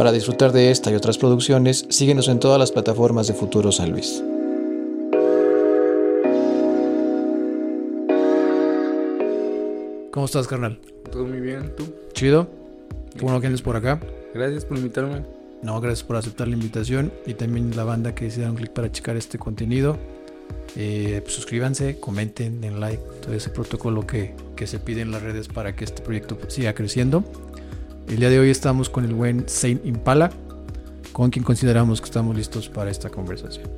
Para disfrutar de esta y otras producciones, síguenos en todas las plataformas de Futuro San Luis. ¿Cómo estás, carnal? Todo muy bien, ¿tú? Chido. Qué bueno que andes por acá. Gracias por invitarme. No, gracias por aceptar la invitación y también la banda que un clic para checar este contenido. Eh, pues suscríbanse, comenten, den like, todo ese protocolo que, que, se pide en las redes para que este proyecto siga creciendo. El día de hoy estamos con el buen Saint Impala, con quien consideramos que estamos listos para esta conversación.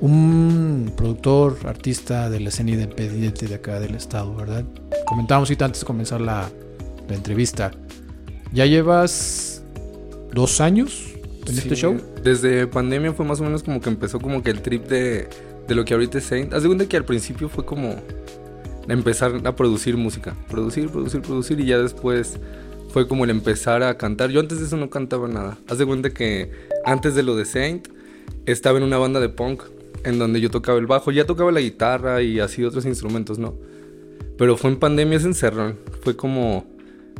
Un productor, artista de la escena independiente de acá del estado, ¿verdad? Comentábamos ahorita antes de comenzar la, la entrevista. ¿Ya llevas dos años en este show? Desde pandemia fue más o menos como que empezó como que el trip de, de lo que ahorita es Saint. Haz de cuenta que al principio fue como empezar a producir música. Producir, producir, producir y ya después fue como el empezar a cantar. Yo antes de eso no cantaba nada. Haz de cuenta que antes de lo de Saint estaba en una banda de punk en donde yo tocaba el bajo. Ya tocaba la guitarra y así otros instrumentos, ¿no? Pero fue en pandemia ese encerrón. Fue como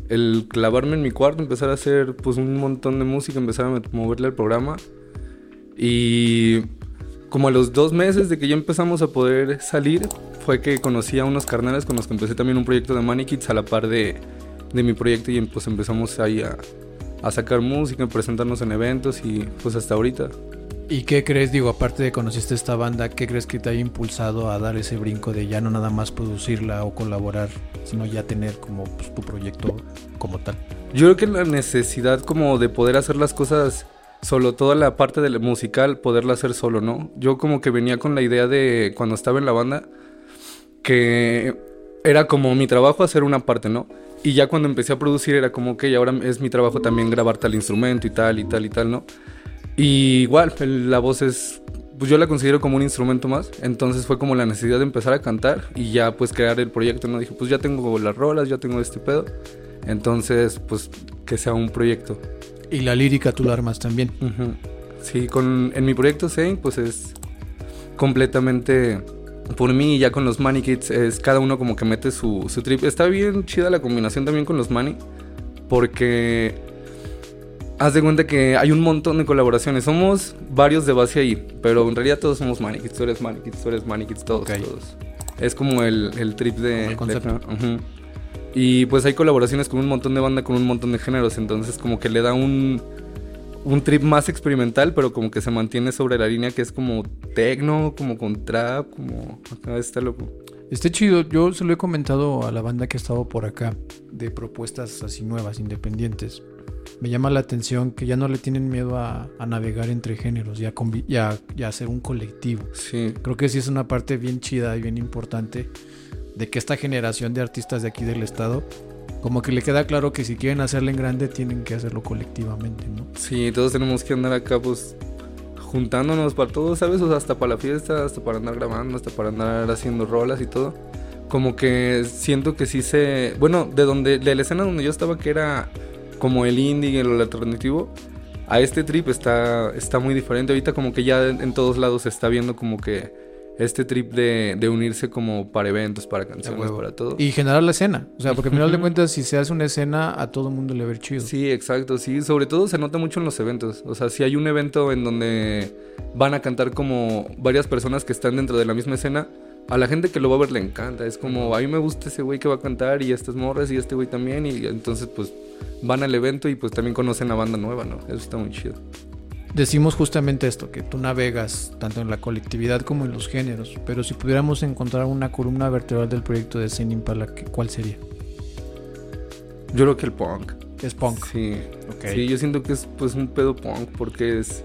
el clavarme en mi cuarto, empezar a hacer pues un montón de música, empezar a moverle al programa. Y como a los dos meses de que ya empezamos a poder salir, fue que conocí a unos carnales con los que empecé también un proyecto de Money a la par de, de mi proyecto y pues empezamos ahí a, a sacar música, a presentarnos en eventos y pues hasta ahorita. ¿Y qué crees, digo, aparte de conociste esta banda, qué crees que te haya impulsado a dar ese brinco de ya no nada más producirla o colaborar, sino ya tener como pues, tu proyecto como tal? Yo creo que la necesidad como de poder hacer las cosas solo, toda la parte del musical, poderla hacer solo, ¿no? Yo como que venía con la idea de cuando estaba en la banda, que era como mi trabajo hacer una parte, ¿no? Y ya cuando empecé a producir era como que ahora es mi trabajo también grabar tal instrumento y tal y tal y tal, ¿no? Y igual, la voz es, pues yo la considero como un instrumento más, entonces fue como la necesidad de empezar a cantar y ya pues crear el proyecto, ¿no? Dije, pues ya tengo las rolas, ya tengo este pedo, entonces pues que sea un proyecto. Y la lírica tú la armas también. Uh -huh. Sí, con, en mi proyecto Saint pues es completamente por mí ya con los Money Kids es cada uno como que mete su, su trip. Está bien chida la combinación también con los Money porque haz de cuenta que hay un montón de colaboraciones. Somos varios de base ahí, pero en realidad todos somos Money Kids. Tú eres Money Kids, tú eres Money Kids, todos, okay. todos. Es como el, el trip de... el concepto. De, uh -huh. Y pues hay colaboraciones con un montón de banda, con un montón de géneros, entonces como que le da un, un trip más experimental, pero como que se mantiene sobre la línea que es como techno, como con trap, como acá está loco. Está chido, yo se lo he comentado a la banda que ha estado por acá, de propuestas así nuevas, independientes. Me llama la atención que ya no le tienen miedo a, a navegar entre géneros y a, y, a, y a hacer un colectivo. Sí. Creo que sí es una parte bien chida y bien importante de que esta generación de artistas de aquí del estado como que le queda claro que si quieren hacerlo en grande tienen que hacerlo colectivamente, ¿no? Sí, todos tenemos que andar acá pues juntándonos para todo, ¿sabes? O hasta para la fiesta, hasta para andar grabando, hasta para andar haciendo rolas y todo. Como que siento que sí se... Bueno, de donde de la escena donde yo estaba que era como el indie, el alternativo, a este trip está, está muy diferente. Ahorita como que ya en todos lados se está viendo como que este trip de, de, unirse como para eventos, para canciones, para todo. Y generar la escena. O sea, porque al final de cuentas, si se hace una escena, a todo el mundo le ve chido. Sí, exacto. Sí, sobre todo se nota mucho en los eventos. O sea, si hay un evento en donde van a cantar como varias personas que están dentro de la misma escena, a la gente que lo va a ver le encanta. Es como, a mí me gusta ese güey que va a cantar y estas morras y este güey también. Y entonces, pues, van al evento y pues también conocen a banda nueva, ¿no? Eso está muy chido decimos justamente esto, que tú navegas tanto en la colectividad como en los géneros, pero si pudiéramos encontrar una columna vertebral del proyecto de Sin Impala, ¿cuál sería? Yo creo que el punk. Es punk. Sí. Okay. Sí, yo siento que es pues un pedo punk porque es...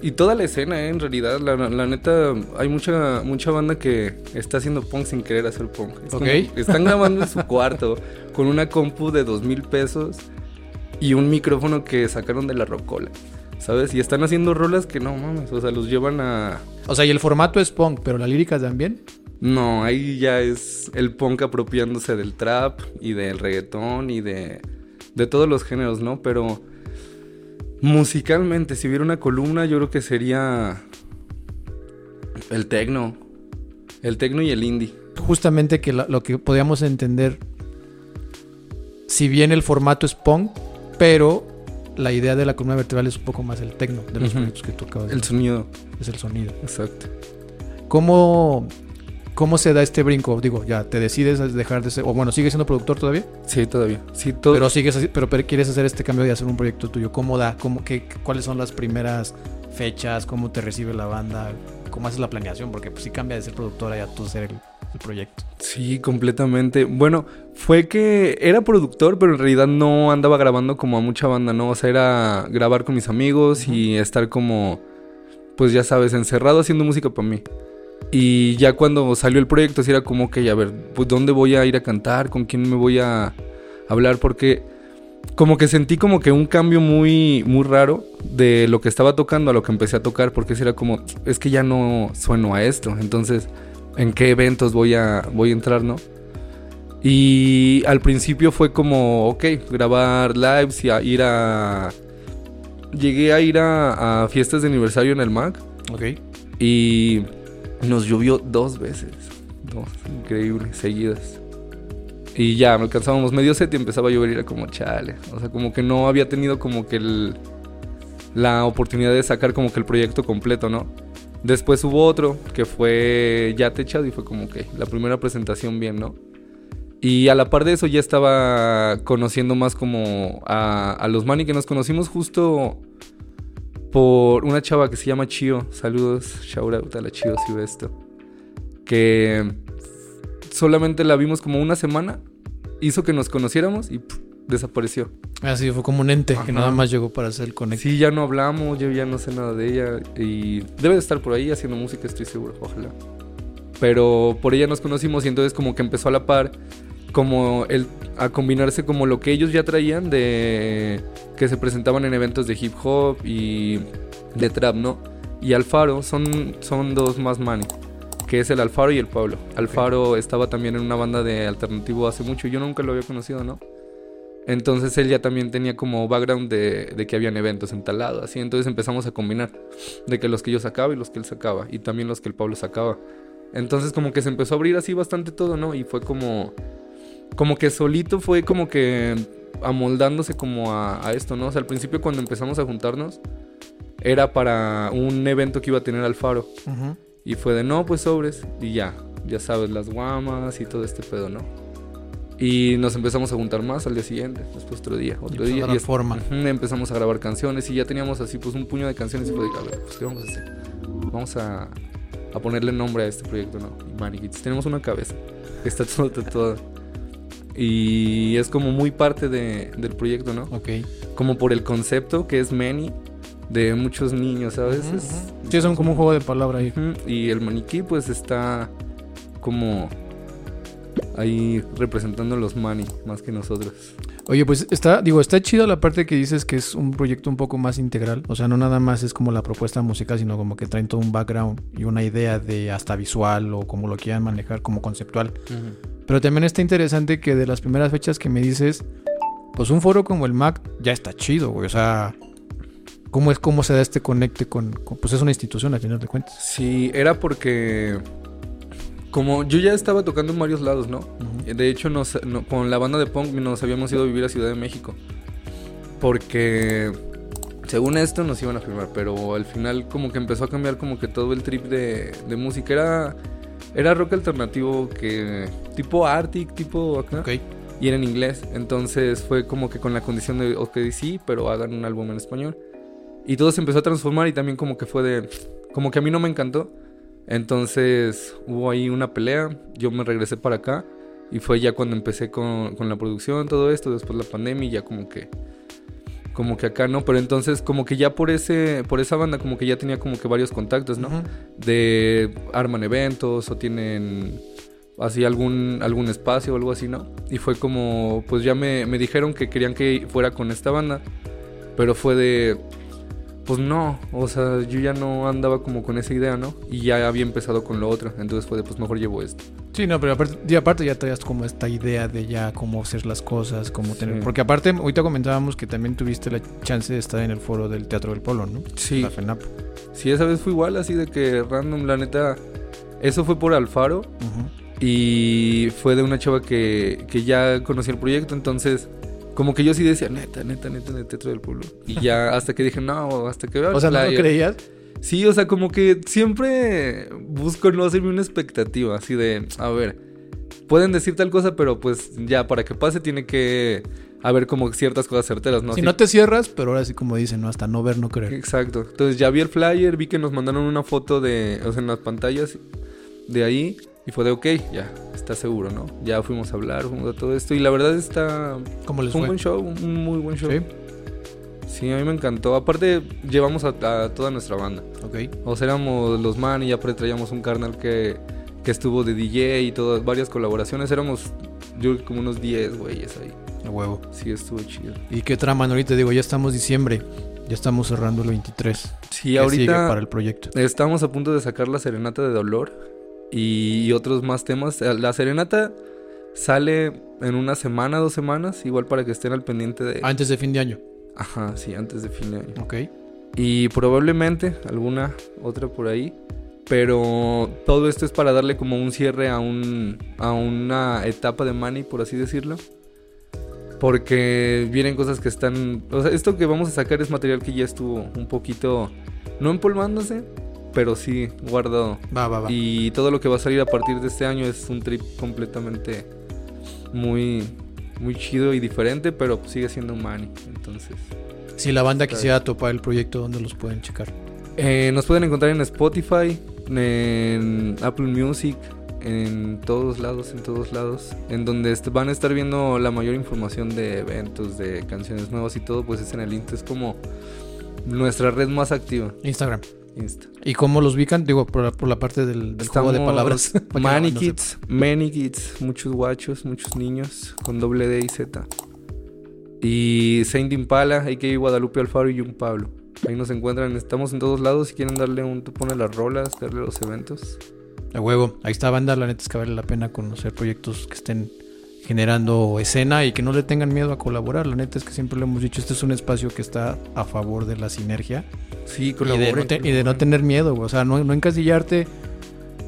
Y toda la escena, ¿eh? en realidad, la, la, neta, hay mucha mucha banda que está haciendo punk sin querer hacer punk. Es okay. como, están grabando en su cuarto con una compu de dos mil pesos y un micrófono que sacaron de la rocola. ¿Sabes? Y están haciendo rolas que no mames, o sea, los llevan a... O sea, y el formato es punk, pero la lírica también. No, ahí ya es el punk apropiándose del trap y del reggaetón y de, de todos los géneros, ¿no? Pero musicalmente, si hubiera una columna, yo creo que sería el tecno. El tecno y el indie. Justamente que lo, lo que podíamos entender, si bien el formato es punk, pero la idea de la columna vertebral es un poco más el tecno de los proyectos que tú acabas de El sonido, Es el sonido. exacto. ¿Cómo, ¿Cómo se da este brinco? Digo, ya te decides a dejar de ser, o bueno, sigues siendo productor todavía, Sí, todavía. Sí, todo. pero sigues, así- pero, pero quieres hacer este cambio de hacer un proyecto tuyo. ¿Cómo da? ¿Cómo, qué, ¿Cuáles son las primeras fechas? ¿Cómo te recibe la banda? ¿Cómo haces la planeación? Porque pues sí cambia de ser productora ya tú ser el, el proyecto. Sí, completamente. Bueno, fue que era productor, pero en realidad no andaba grabando como a mucha banda, ¿no? O sea, era grabar con mis amigos y estar como, pues ya sabes, encerrado haciendo música para mí. Y ya cuando salió el proyecto, sí era como que, a ver, pues ¿dónde voy a ir a cantar? ¿Con quién me voy a hablar? Porque como que sentí como que un cambio muy, muy raro de lo que estaba tocando a lo que empecé a tocar, porque sí era como, es que ya no sueno a esto. Entonces, ¿en qué eventos voy a, voy a entrar, no? Y al principio fue como, ok, grabar lives y a ir a... Llegué a ir a, a fiestas de aniversario en el Mac Ok. y nos llovió dos veces. Dos, increíble, seguidas. Y ya, me alcanzábamos medio set y empezaba a llover y era como chale. O sea, como que no había tenido como que el, la oportunidad de sacar como que el proyecto completo, ¿no? Después hubo otro que fue ya techado y fue como que la primera presentación bien, ¿no? Y a la par de eso ya estaba conociendo más como a, los Mani que nos conocimos justo por una chava que se llama Chio. Saludos, shout out a la Chio si ve esto. Que solamente la vimos como una semana, hizo que nos conociéramos y desapareció. Así fue como un ente que Ajá. nada más llegó para hacer el conecto. Sí, ya no hablamos, yo ya no sé nada de ella y debe de estar por ahí haciendo música, estoy seguro, ojalá. Pero por ella nos conocimos y entonces como que empezó a la par como el a combinarse como lo que ellos ya traían de que se presentaban en eventos de hip hop y de trap, ¿no? Y Alfaro son son dos más mani, que es el Alfaro y el Pablo. Alfaro estaba también en una banda de alternativo hace mucho yo nunca lo había conocido, ¿no? Entonces él ya también tenía como background de, de que habían eventos en tal lado, así. Entonces empezamos a combinar de que los que yo sacaba y los que él sacaba, y también los que el Pablo sacaba. Entonces como que se empezó a abrir así bastante todo, ¿no? Y fue como, como que solito fue como que amoldándose como a, a esto, ¿no? O sea, al principio cuando empezamos a juntarnos, era para un evento que iba a tener Alfaro. Y fue de no, pues sobres. Y ya, ya sabes, las guamas y todo este pedo, ¿no? Y nos empezamos a juntar más al día siguiente, después otro día, otro a día. Y forma. Empezamos a grabar canciones y ya teníamos así pues un puño de canciones y fue de, a ver, pues ¿qué vamos a hacer? Vamos a, a ponerle nombre a este proyecto, ¿no? Y tenemos una cabeza, que está todo tatuada. Y es como muy parte de- del proyecto, ¿no? Ok. Como por el concepto que es Many, de muchos niños, ¿sabes? Ujú, Es- ujú. Sí, son como un juego de palabra ahí. Y el maniquí pues está como ahí representando a los mani más que nosotros. Oye, pues está, digo, está chido la parte que dices que es un proyecto un poco más integral. O sea, no nada más es como la propuesta musical, sino como que traen todo un background y una idea de hasta visual o como lo quieran manejar como conceptual. Pero también está interesante que de las primeras fechas que me dices, pues un foro como el Mac ya está chido, güey. O sea, ¿cómo es cómo se da este conecte con, con- pues es una institución al final de cuentas? Sí, era porque como yo ya estaba tocando en varios lados, ¿no? De hecho, nos- no- con la banda de punk nos habíamos ido a vivir a Ciudad de México. Porque según esto nos iban a firmar, pero al final como que empezó a cambiar como que todo el trip de, de música. Era, era rock alternativo que tipo Arctic, tipo acá. Ok. y era en inglés. Entonces fue como que con la condición de, ok, sí, pero hagan un álbum en español. Y todo se empezó a transformar y también como que fue de, como que a mí no me encantó. Entonces hubo ahí una pelea, yo me regresé para acá y fue ya cuando empecé con, con la producción, todo esto, después la pandemia y ya como que, como que acá no, pero entonces como que ya por ese, por esa banda como que ya tenía como que varios contactos, ¿no? De arman eventos o tienen así algún algún espacio o algo así, ¿no? Y fue como, pues ya me, me dijeron que querían que fuera con esta banda, pero fue de, pues no, o sea, yo ya no andaba como con esa idea, ¿no? Y ya había empezado con lo otro, entonces fue de, pues mejor llevo esto. Sí, no, pero aparte, y aparte ya traías como esta idea de ya cómo hacer las cosas, cómo tener... Sí. Porque aparte, ahorita comentábamos que también tuviste la chance de estar en el foro del Teatro del Polo, ¿no? Sí, La FENAP. sí, esa vez fue igual, así de que random, la neta, eso fue por Alfaro, Ujú. Y fue de una chava que, que ya conocía el proyecto, entonces como que yo sí decía, neta, neta, neta, en el Teatro del Pueblo. Y ya hasta que dije, no, hasta que veo O sea, ¿no lo flyer". creías? Sí, o sea, como que siempre busco no hacerme una expectativa, así de, a ver, pueden decir tal cosa, pero pues ya para que pase tiene que haber como ciertas cosas certeras, ¿no? si Así- no te cierras, pero ahora sí como dicen, ¿no? Hasta no ver, no creer. Exacto. Entonces ya vi el flyer, vi que nos mandaron una foto de, o sea, en las pantallas de ahí y fue de, ok, ya, está seguro, ¿no? Ya fuimos a hablar, fuimos a todo esto y la verdad está ¿Cómo les fue un buen show, un muy buen show. Sí, Sí, a mí me encantó. Aparte llevamos a, a toda nuestra banda. ok. O sea, éramos los man y aparte traíamos un carnal que, que estuvo de DJ y todas, varias colaboraciones. Éramos, yo como unos 10 güeyes ahí. A huevo. Sí, estuvo chido. ¿Y qué trama? Ahorita digo, ya estamos diciembre. Ya estamos cerrando el 23. Sí, ¿Qué sigue ahorita para el proyecto? estamos a punto de sacar la serenata de dolor y, otros más temas. Eh, La serenata sale en una semana, dos semanas, igual para que estén al pendiente de... Antes de fin de año. Ajá, sí, antes de fin de año. Ok. Y probablemente alguna otra por ahí. Pero todo esto es para darle como un cierre a, un, a una etapa de Manny, por así decirlo. Porque vienen cosas que están... O sea, esto que vamos a sacar es material que ya estuvo un poquito... No empolvándose, pero sí guardado. Va, va, va. Y todo lo que va a salir a partir de este año es un trip completamente muy, muy chido y diferente, pero sigue siendo Manny. Entonces... Si la banda quisiera topar el proyecto, ¿dónde los pueden checar? Eh, nos pueden encontrar en Spotify, en Apple Music, en todos lados, en todos lados. En donde van a estar viendo la mayor información de eventos, de canciones nuevas y todo, pues es en el Insta. Es como nuestra red más activa, Instagram. Insta. ¿Y cómo los ubican? Digo, por la, por la parte del, del juego de palabras. Many Kids, Many Kids, muchos guachos, muchos niños, con doble D y Z. Y Saint Impala, a.k.a. Guadalupe Alfaro y Jung Pablo. Ahí nos encuentran, estamos en todos lados. Si quieren darle un, pone las rolas, darle los eventos. A huevo. Ahí está banda. La neta es que vale la pena conocer proyectos que estén generando escena y que no le tengan miedo a colaborar. La neta es que siempre lo hemos dicho. Este es un espacio que está a favor de la sinergia. Sí, Y de, no te- y de no tener miedo. O sea, no, no encasillarte.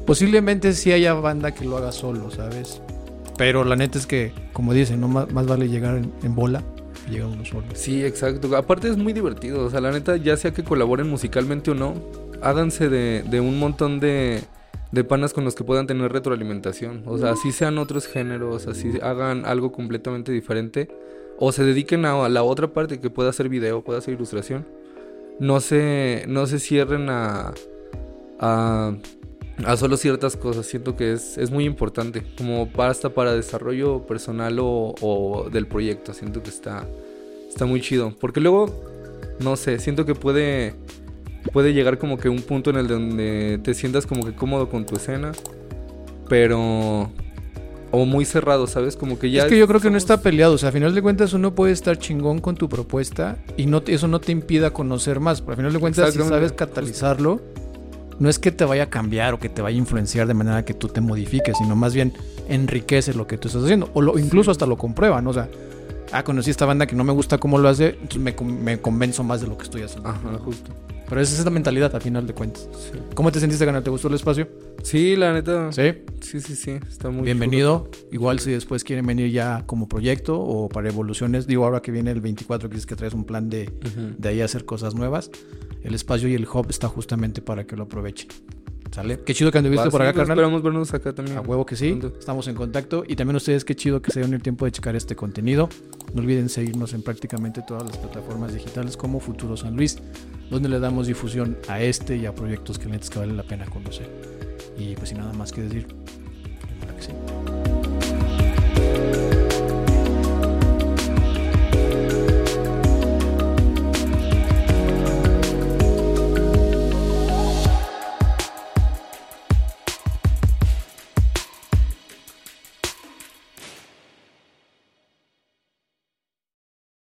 Posiblemente sí haya banda que lo haga solo, ¿sabes? Pero la neta es que, como dicen, no más, más vale llegar en, en bola que llegar uno solo. Sí, exacto. Aparte es muy divertido. O sea, la neta, ya sea que colaboren musicalmente o no, háganse de, de un montón de, de panas con los que puedan tener retroalimentación. O sea, así sean otros géneros, así hagan algo completamente diferente. O se dediquen a, la otra parte que pueda ser video, pueda ser ilustración. No se, no se cierren a, a, a solo ciertas cosas. Siento que es, es muy importante. Como basta para desarrollo personal o, o del proyecto. Siento que está, está muy chido. Porque luego, no sé, siento que puede, puede llegar como que un punto en el donde te sientas como que cómodo con tu escena. Pero... O muy cerrado, ¿sabes? Como que ya... es que yo creo que no está peleado. O sea, a final de cuentas uno puede estar chingón con tu propuesta y no te- eso no te impida conocer más. Pero a final de cuentas, si sabes catalizarlo, no es que te vaya a cambiar o que te vaya a influenciar de manera que tú te modifiques, sino más bien enriquece lo que tú estás haciendo. O lo, incluso hasta lo comprueban. O sea, ah, conocí esta banda que no me gusta cómo lo hace, entonces me, me convenzo más de lo que estoy haciendo. Ajá, justo. Pero esa es la mentalidad a final de cuentas. Sí. ¿Cómo te sentiste, Canal? ¿Te gustó el espacio? Sí, la neta. Sí. Sí, sí, sí. Está muy Bienvenido. Igual si después quieren venir ya como proyecto o para evoluciones, digo ahora que viene el 24, que dices que traes un plan de, de ahí hacer cosas nuevas, el espacio y el hub está justamente para que lo aprovechen. ¿Sale? Qué chido que anduviste Va, por acá, pues, carnal. Esperamos vernos acá también. A huevo que sí. Estamos en contacto. Y también ustedes, qué chido que se den el tiempo de checar este contenido. No olviden seguirnos en prácticamente todas las plataformas digitales como Futuro San Luis, donde le damos difusión a este y a proyectos que que vale la pena conocer. Y pues sin nada más que decir, que sí.